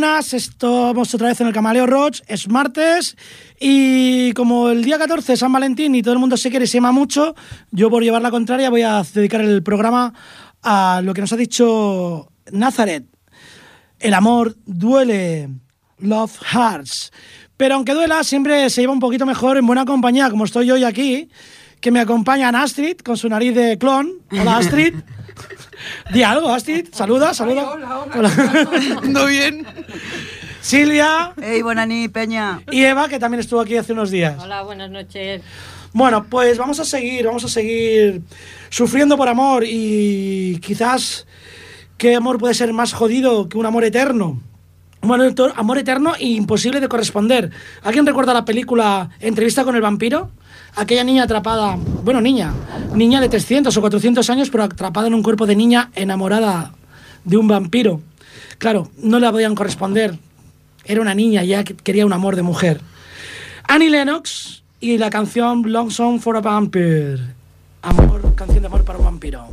buenas, estamos otra vez en el Camaleo Roach, es martes y como el día 14 es San Valentín y todo el mundo se quiere y se ama mucho, yo por llevar la contraria voy a dedicar el programa a lo que nos ha dicho Nazaret. El amor duele, love hearts. Pero aunque duela, siempre se lleva un poquito mejor en buena compañía, como estoy hoy aquí, que me acompañan Astrid con su nariz de clon. Hola Astrid. Di algo, Astrid. Saluda, saluda. hola, hola. ¿Todo bien? Silvia. Hey, Bonani, Peña. Y Eva, que también estuvo aquí hace unos días. Hola, buenas noches. Bueno, pues vamos a seguir, vamos a seguir sufriendo por amor y quizás qué amor puede ser más jodido que un amor eterno. Bueno, amor eterno e imposible de corresponder. ¿Alguien recuerda la película Entrevista con el vampiro? Aquella niña atrapada, bueno, niña, niña de 300 o 400 años, pero atrapada en un cuerpo de niña enamorada de un vampiro. Claro, no le podían corresponder. Era una niña, ya quería un amor de mujer. Annie Lennox y la canción Long Song for a Vampire. Amor, canción de amor para un vampiro.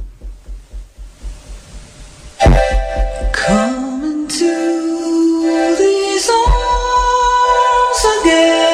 for you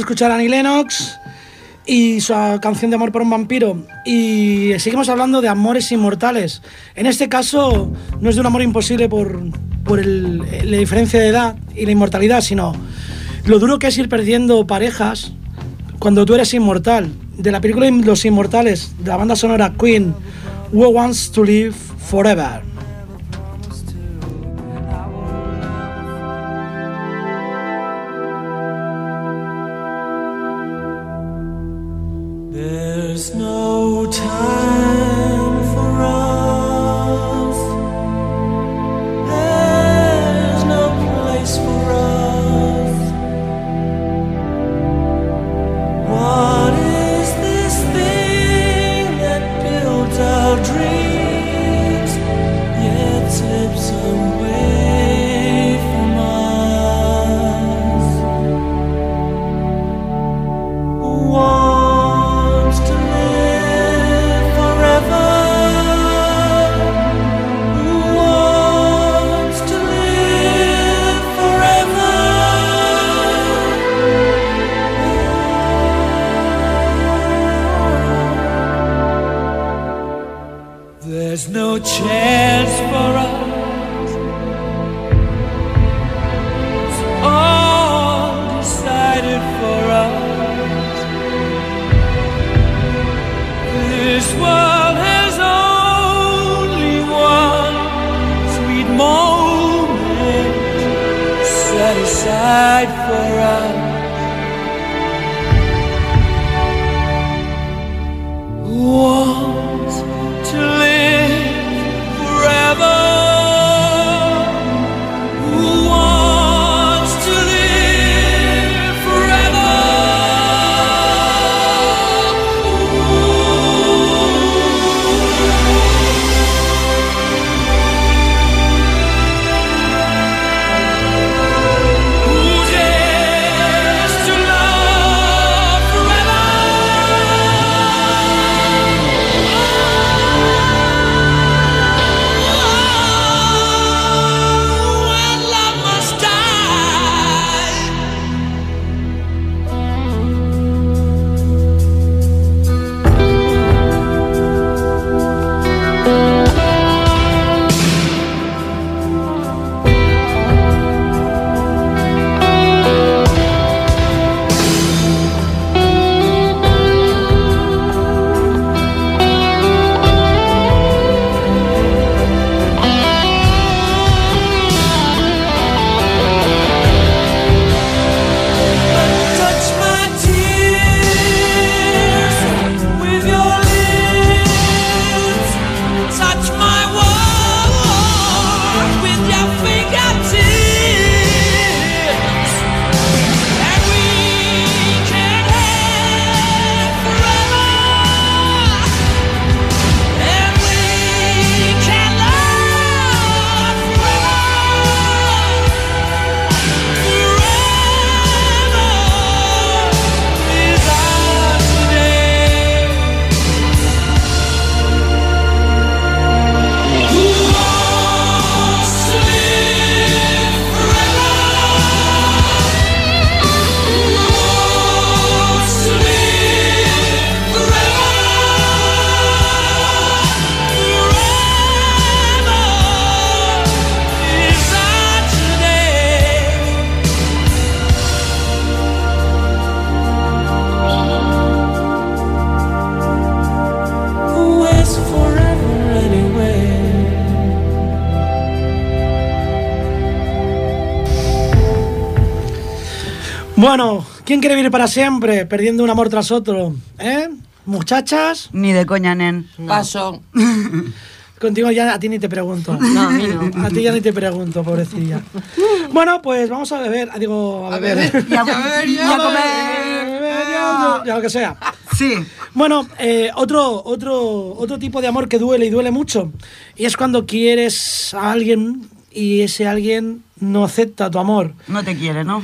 Escuchar a Annie Lennox y su canción de amor por un vampiro. Y seguimos hablando de amores inmortales. En este caso, no es de un amor imposible por, por la diferencia de edad y la inmortalidad, sino lo duro que es ir perdiendo parejas cuando tú eres inmortal. De la película Los Inmortales, de la banda sonora Queen, Who Wants to Live Forever. Bueno, ¿quién quiere vivir para siempre, perdiendo un amor tras otro? ¿Eh? ¿Muchachas? Ni de coña, nen. Paso. Contigo ya a ti ni te pregunto. No, a mí no. A ti ya ni te pregunto, pobrecilla. Bueno, pues vamos a beber. Digo, a beber. Y a beber, y a comer. Ya lo que sea. Sí. Bueno, eh, otro, otro, otro tipo de amor que duele y duele mucho. Y es cuando quieres a alguien y ese alguien no acepta tu amor. No te quiere, ¿no?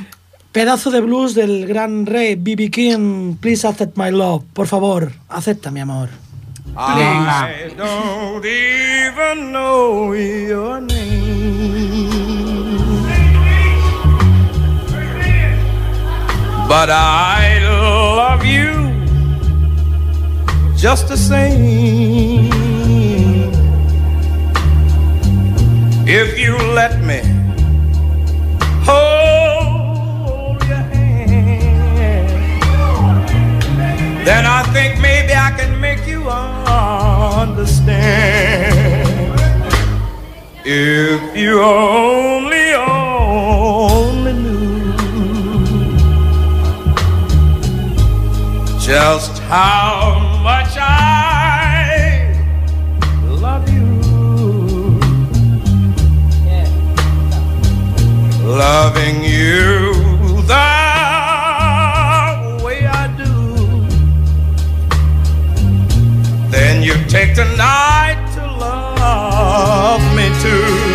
Pedazo de blues del gran rey B.B. King, Please Accept My Love. Por favor, acepta mi amor. I don't even know your name. But I love you just the same. If you let me hold then I think maybe I can make you understand. If you only, only knew just how much I love you. Loving you take the night to love me too.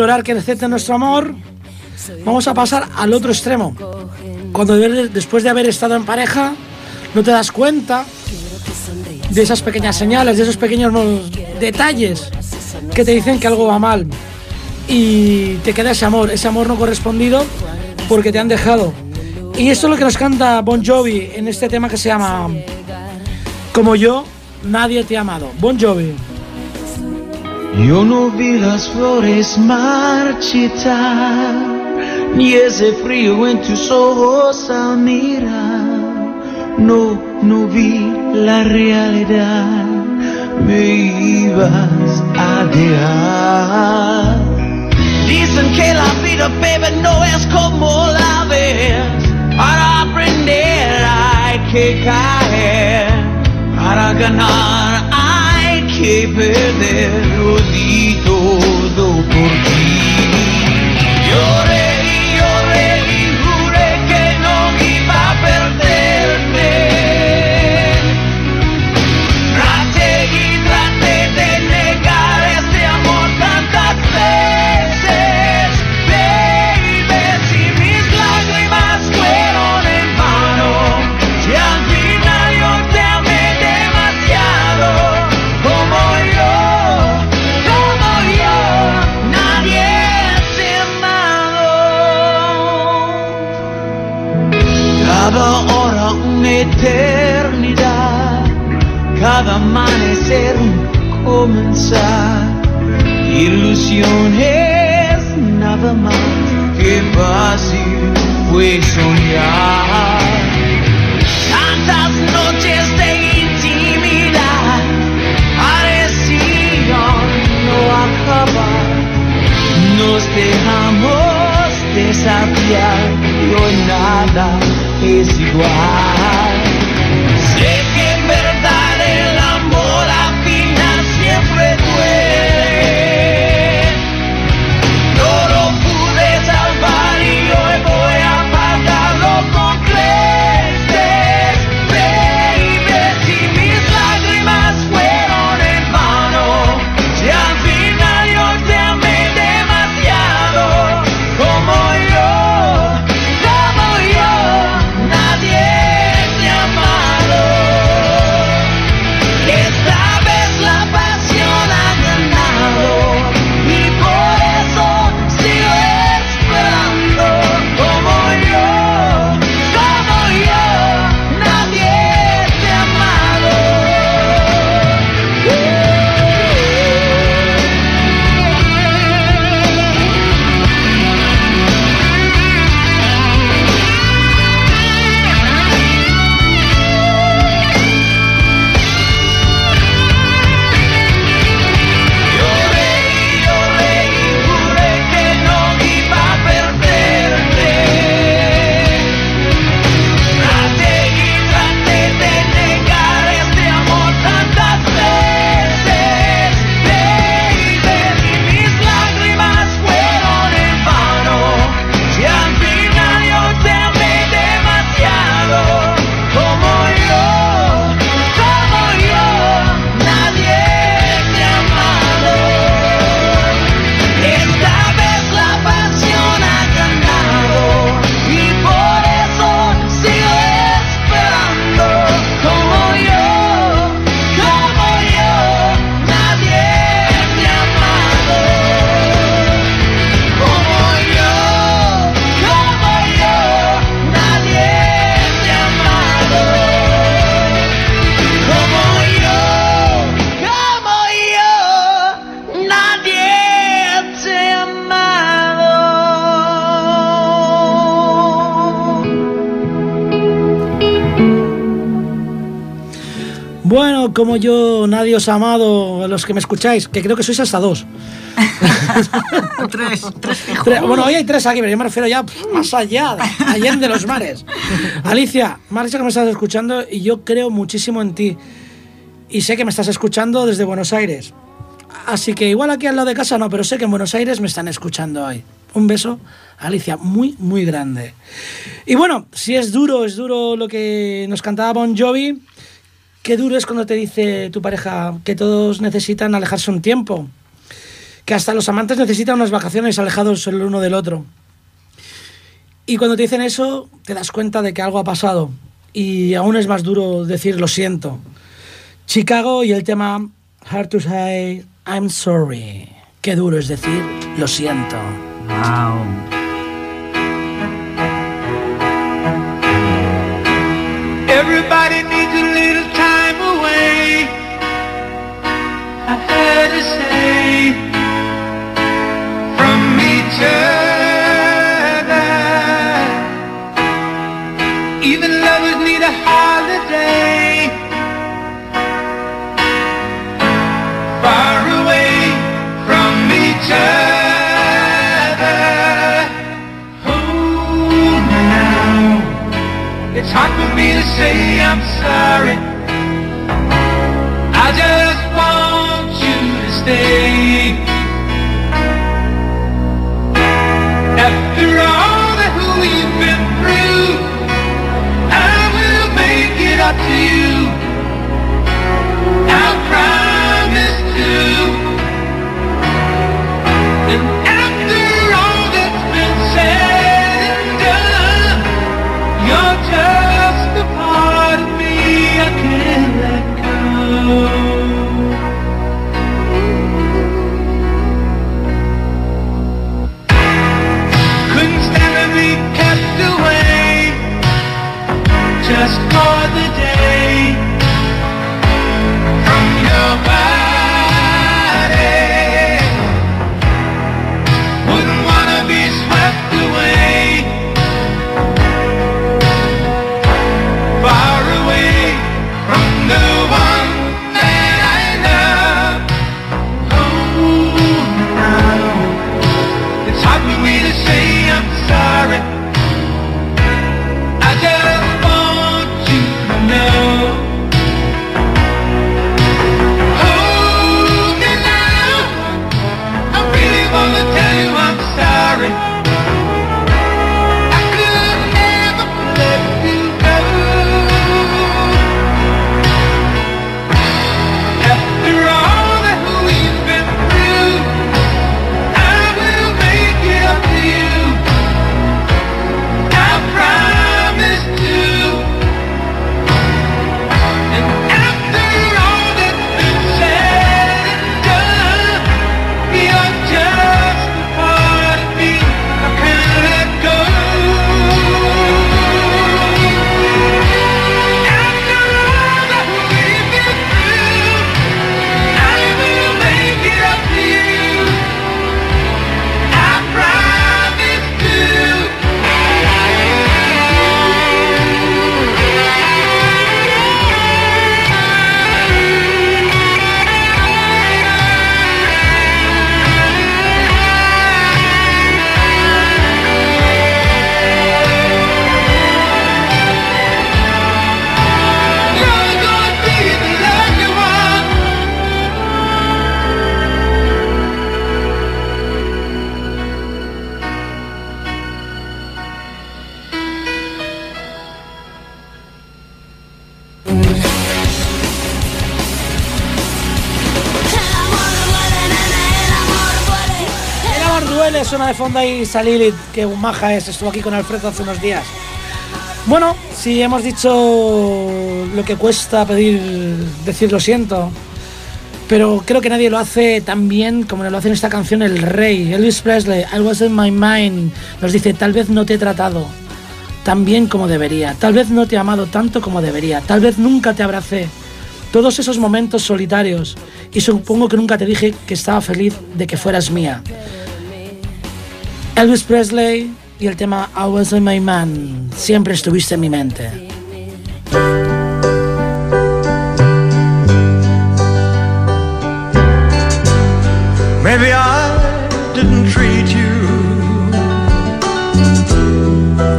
De implorar que acepten nuestro amor, vamos a pasar al otro extremo. Cuando de- después de haber estado en pareja, no te das cuenta de esas pequeñas señales, de esos pequeños detalles que te dicen que algo va mal. Y te queda ese amor, ese amor no correspondido porque te han dejado. Y esto es lo que nos canta Bon Jovi en este tema que se llama Como yo, nadie te ha amado. Bon Jovi. Yo no vi las flores marchitar, ni ese frío en tus ojos al mirar. No, no vi la realidad, me ibas a dejar. Dicen que la vida, baby, no es como la ves. Para aprender hay que caer. Para ganar hay que perder. Lo di todo por ti. Lloré y lloré eternidad, cada amanecer un comenzar. Ilusiones nada más que fácil fue soñar. Tantas noches de intimidad parecían no acabar. Nos dejamos desafiar y hoy nada es igual. Como yo, nadie os ha amado, los que me escucháis, que creo que sois hasta dos. tres, tres. Tre- Bueno, hoy hay tres aquí, pero yo me refiero ya más allá, allá de los mares. Alicia, me has dicho que me estás escuchando y yo creo muchísimo en ti. Y sé que me estás escuchando desde Buenos Aires. Así que igual aquí al lado de casa no, pero sé que en Buenos Aires me están escuchando hoy. Un beso, Alicia, muy, muy grande. Y bueno, si es duro, es duro lo que nos cantaba Bon Jovi. Qué duro es cuando te dice tu pareja que todos necesitan alejarse un tiempo. Que hasta los amantes necesitan unas vacaciones alejados el uno del otro. Y cuando te dicen eso, te das cuenta de que algo ha pasado. Y aún es más duro decir lo siento. Chicago y el tema Hard to Say I'm Sorry. Qué duro es decir lo siento. Wow. Everybody needs a little It's hard for me to say I'm sorry. After all that you've been through, I will make it up to you. Just for the day from your body. Duele, suena de fondo ahí Salilith, que maja es, estuvo aquí con Alfredo hace unos días. Bueno, si hemos dicho lo que cuesta pedir, decir lo siento, pero creo que nadie lo hace tan bien como lo hace en esta canción El Rey. Elvis Presley, I was in my mind, nos dice, tal vez no te he tratado tan bien como debería, tal vez no te he amado tanto como debería, tal vez nunca te abracé. Todos esos momentos solitarios y supongo que nunca te dije que estaba feliz de que fueras mía. Elvis Presley y el tema Always in My Man, siempre estuviste en mi mente. Maybe I didn't treat you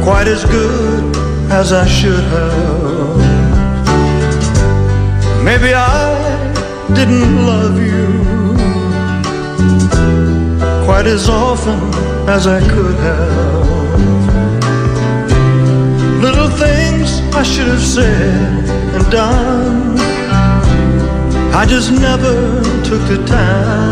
quite as good as I should have. Maybe I didn't love you quite as often as I could have. Little things I should have said and done. I just never took the time.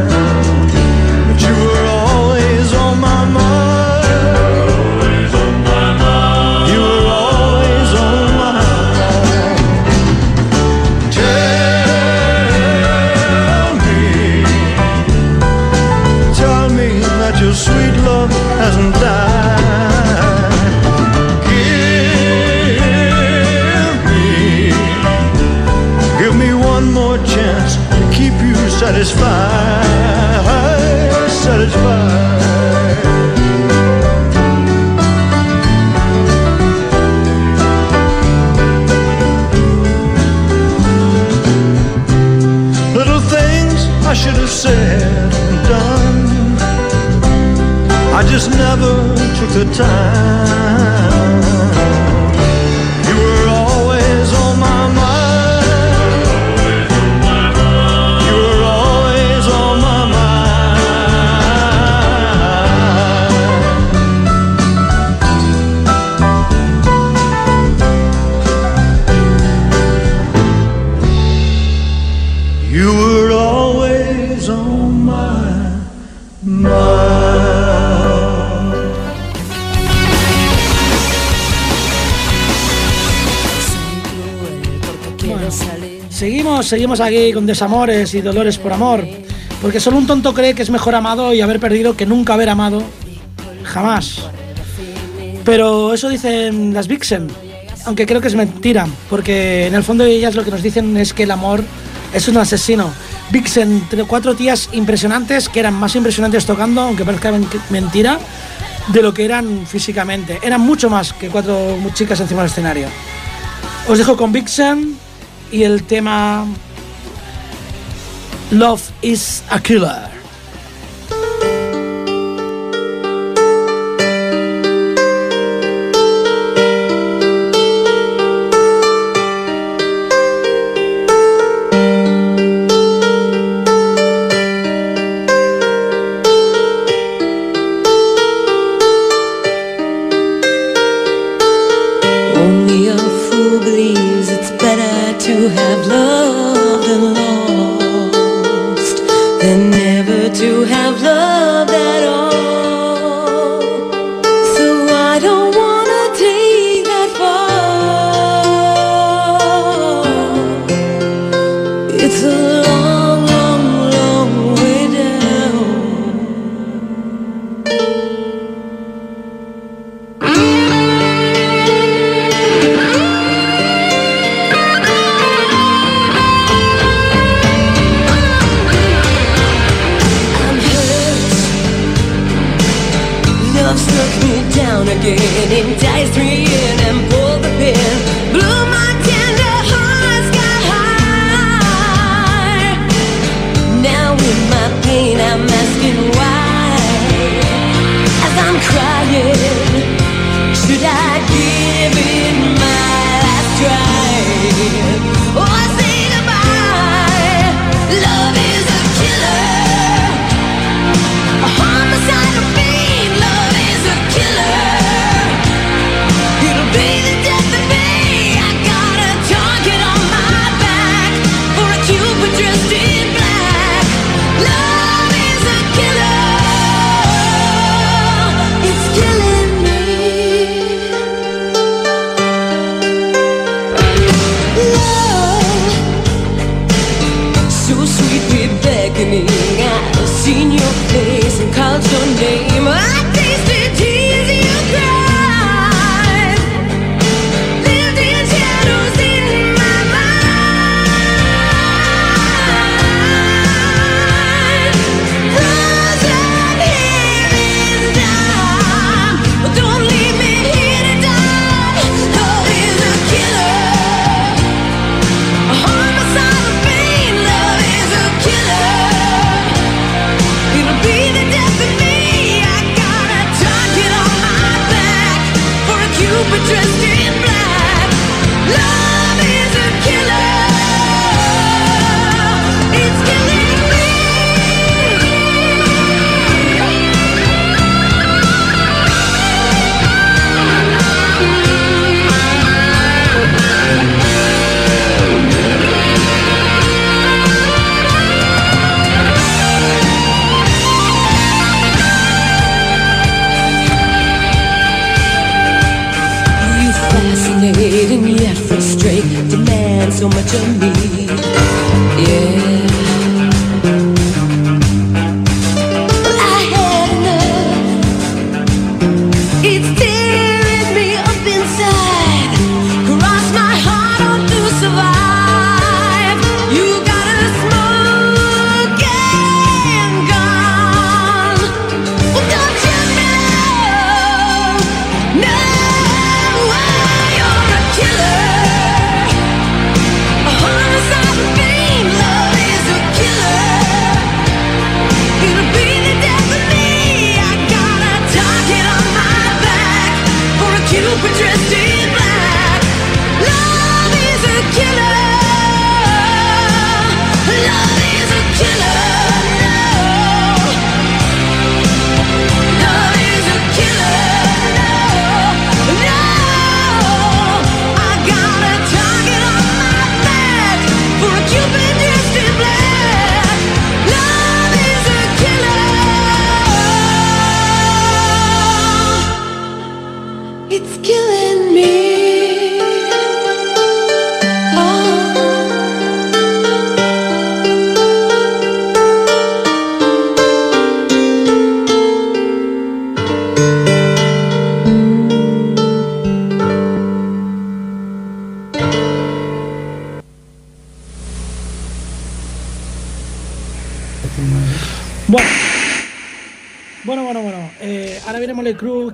Satisfied, satisfied. Little things I should have said and done. I just never took the time. Seguimos, aquí con desamores y dolores por amor. Porque solo un tonto cree que es mejor amado y haber perdido que nunca haber amado. Jamás. Pero eso dicen las Vixen. Aunque creo que es mentira. Porque en el fondo ellas lo que nos dicen es que el amor es un asesino. Vixen, cuatro tías impresionantes que eran más impresionantes tocando, aunque parezca men- mentira, de lo que eran físicamente. Eran mucho más que cuatro chicas encima del escenario. Os dejo con Vixen y el tema Love is a Killer.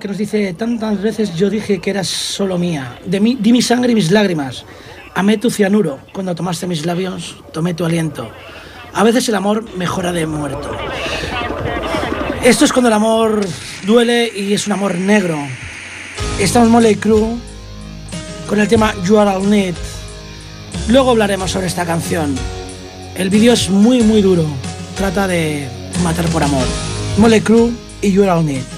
Nos dice: Tantas veces yo dije que eras solo mía. De mí, di mi sangre y mis lágrimas. Amé tu cianuro. Cuando tomaste mis labios, tomé tu aliento. A veces el amor mejora de muerto. Esto es cuando el amor duele y es un amor negro. Estamos Mole Crew con el tema You Are All Need. Luego hablaremos sobre esta canción. El vídeo es muy, muy duro. Trata de matar por amor. Mole Crew y You Are All Need.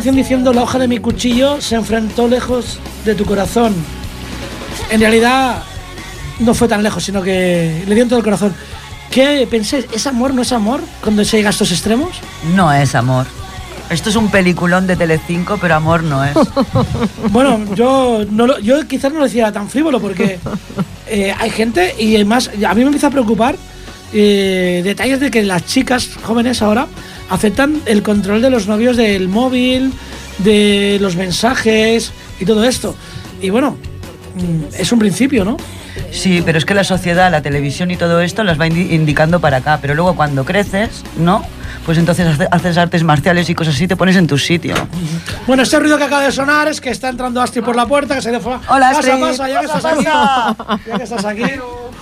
Canción diciendo la hoja de mi cuchillo se enfrentó lejos de tu corazón. En realidad no fue tan lejos, sino que le dio en todo el corazón. ¿Qué pensáis? ¿Es amor, no es amor cuando se llega a estos extremos? No es amor. Esto es un peliculón de Telecinco, pero amor no es. Bueno, yo, no lo- yo quizás no lo decía tan frívolo porque eh, hay gente y además a mí me empieza a preocupar eh, detalles de que las chicas jóvenes ahora aceptan el control de los novios del móvil, de los mensajes y todo esto. Y bueno, mm, es un principio, ¿no? Sí, pero es que la sociedad, la televisión y todo esto las va indi- indicando para acá. Pero luego cuando creces, ¿no? Pues entonces hace- haces artes marciales y cosas así, te pones en tu sitio. Bueno, este ruido que acaba de sonar es que está entrando Astrid por la puerta, que se ido fuera. Hola, pasa, Astrid. pasa, ya que estás aquí. Ya que estás aquí.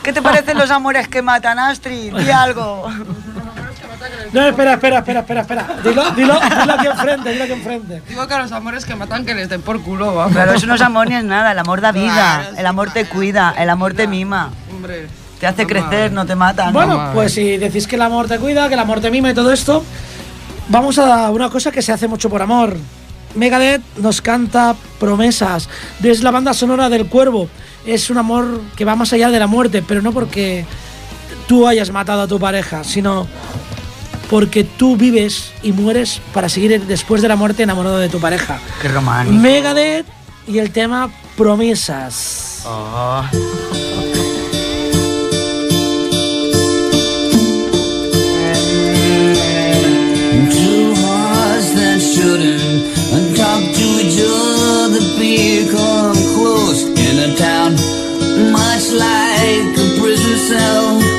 ¿Qué te parecen los amores que matan, Astrid? Di algo. No, espera, espera, espera, espera, espera. Dilo, dilo, dilo aquí enfrente, dilo aquí enfrente. Digo que a los amores que matan que les den por culo, vamos. Claro, eso no es amor ni es nada. El amor da vida. El amor te cuida. El amor te mima. Hombre. Te hace no crecer, no te mata. ¿no? Bueno, pues si decís que el amor te cuida, que el amor te mima y todo esto, vamos a una cosa que se hace mucho por amor. Megadeth nos canta promesas. Es la banda sonora del cuervo. Es un amor que va más allá de la muerte, pero no porque tú hayas matado a tu pareja, sino porque tú vives y mueres para seguir después de la muerte enamorado de tu pareja. Qué romántico. Megadeth y el tema promesas. Oh. Two hearts that shouldn't talk to each other become close in a town much like a prison cell.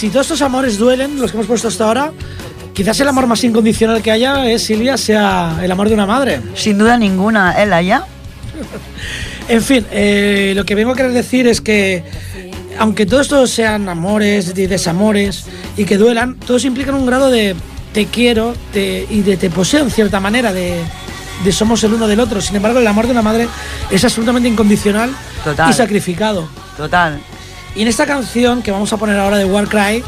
Si todos estos amores duelen, los que hemos puesto hasta ahora, quizás el amor más incondicional que haya, es, Silvia, sea el amor de una madre. Sin duda ninguna, Ela, ¿ya? En fin, eh, lo que vengo a querer decir es que, aunque todos estos sean amores y desamores y que duelan, todos implican un grado de te quiero te- y de te poseo en cierta manera, de, de somos el uno del otro. Sin embargo, el amor de una madre es absolutamente incondicional Total. y sacrificado. Total. Y en esta canción que vamos a poner ahora de Warcry,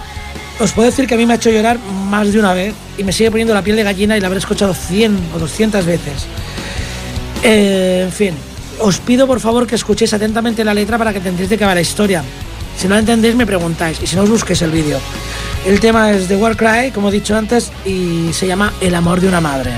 os puedo decir que a mí me ha hecho llorar más de una vez y me sigue poniendo la piel de gallina y la habré escuchado 100 o 200 veces. Eh, en fin, os pido por favor que escuchéis atentamente la letra para que entendáis de qué va la historia. Si no la entendéis me preguntáis y si no os busquéis el vídeo. El tema es de Warcry, como he dicho antes, y se llama El amor de una madre.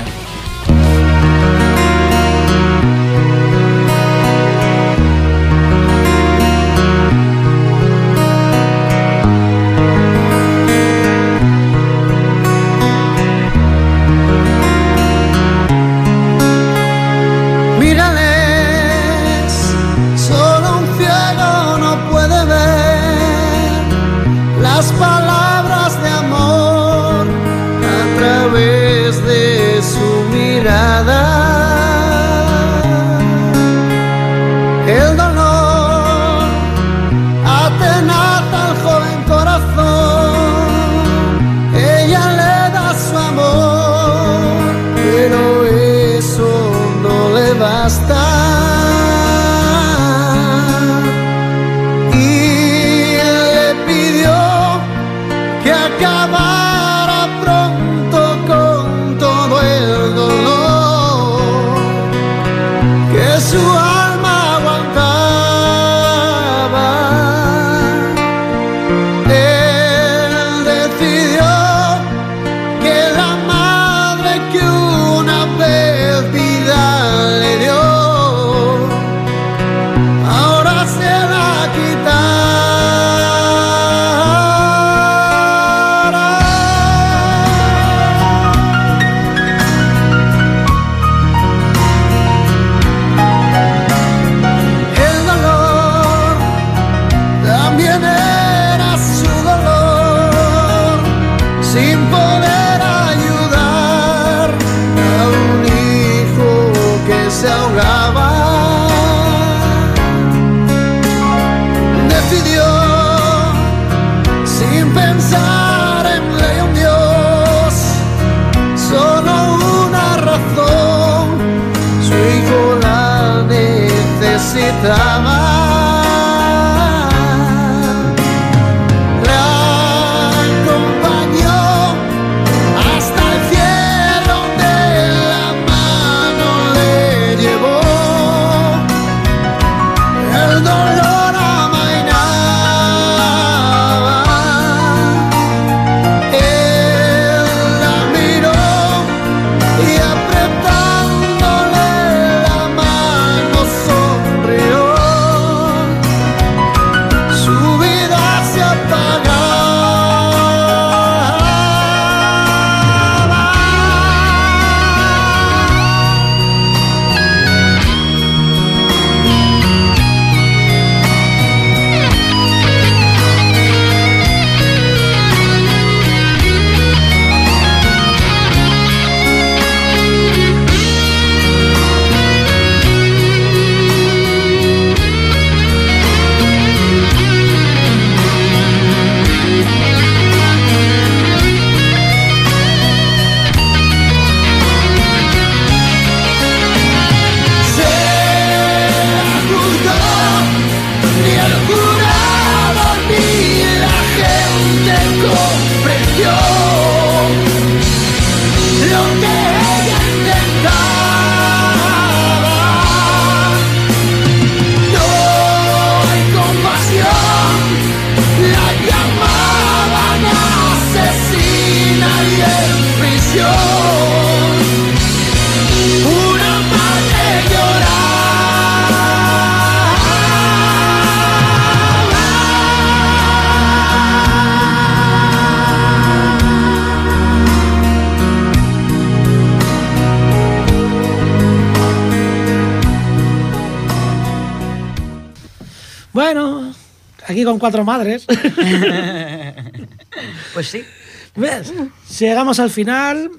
Necesitaba. La lo con cuatro madres. Pues sí. ¿Ves? Llegamos al final.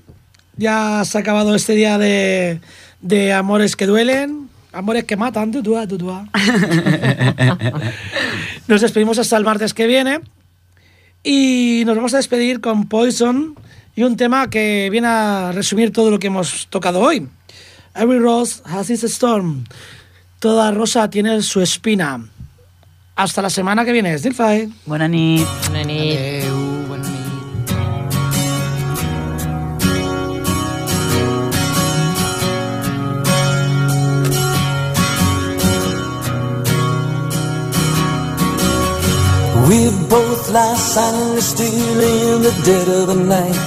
Ya se ha acabado este día de, de amores que duelen. Amores que matan. Tutua, tutua. Nos despedimos hasta el martes que viene. Y nos vamos a despedir con Poison y un tema que viene a resumir todo lo que hemos tocado hoy. Every rose has its storm. Toda rosa tiene su espina. Hasta la semana que viene. Stilfy. Buena nit. Bona nit. Adeu, bona nit. We both lie silently still in the dead of the night.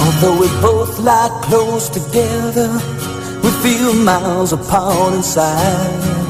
Although we both lie close together, we feel miles apart inside.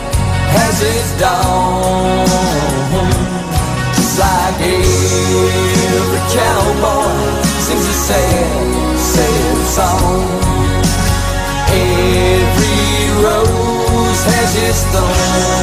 has its dawn, just like every cowboy sings a sad, sad song. Every rose has its thorn.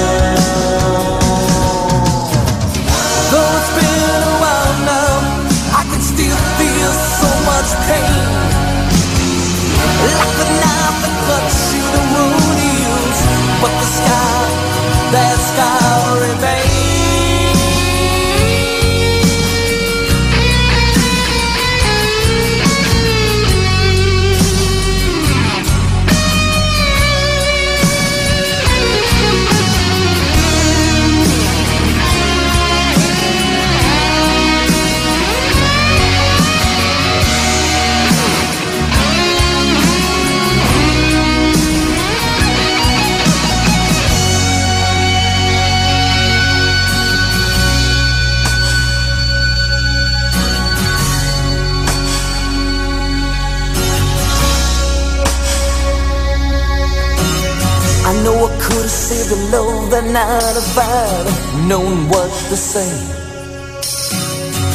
Night if I'd known what to say.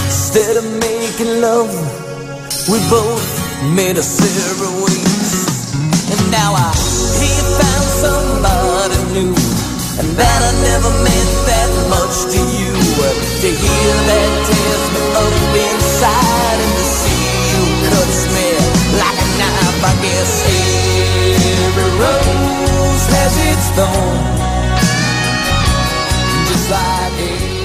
Instead of making love, we both made a ways. And now I he found somebody new, and that I never meant that much to you. To hear that tears me up inside, and to see you cuts me like a knife. I guess every rose has its thorn hey.